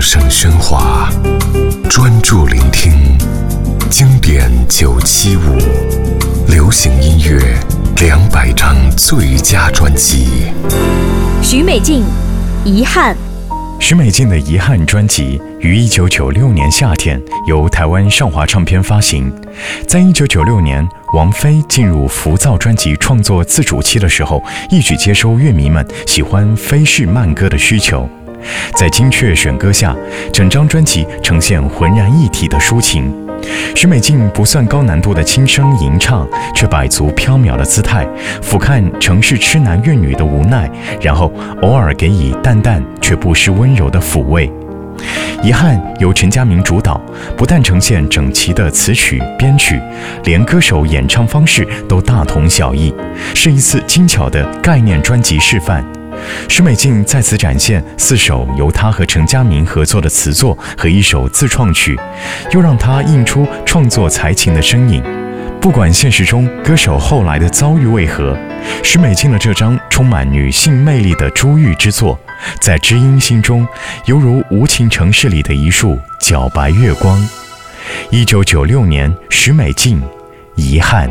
声喧哗，专注聆听经典九七五，流行音乐两百张最佳专辑。许美静，遗憾。许美静的《遗憾》专辑于一九九六年夏天由台湾上华唱片发行。在一九九六年，王菲进入浮躁专辑创作自主期的时候，一举接收乐迷们喜欢飞式慢歌的需求。在精确选歌下，整张专辑呈现浑然一体的抒情。许美静不算高难度的轻声吟唱，却摆足飘渺的姿态，俯瞰城市痴男怨女的无奈，然后偶尔给以淡淡却不失温柔的抚慰。遗憾由陈佳明主导，不但呈现整齐的词曲编曲，连歌手演唱方式都大同小异，是一次精巧的概念专辑示范。许美静在此展现四首由她和陈佳明合作的词作和一首自创曲，又让她映出创作才情的身影。不管现实中歌手后来的遭遇为何，许美静的这张充满女性魅力的珠玉之作，在知音心中犹如无情城市里的一束皎白月光。一九九六年，许美静，遗憾。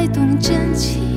才懂真情。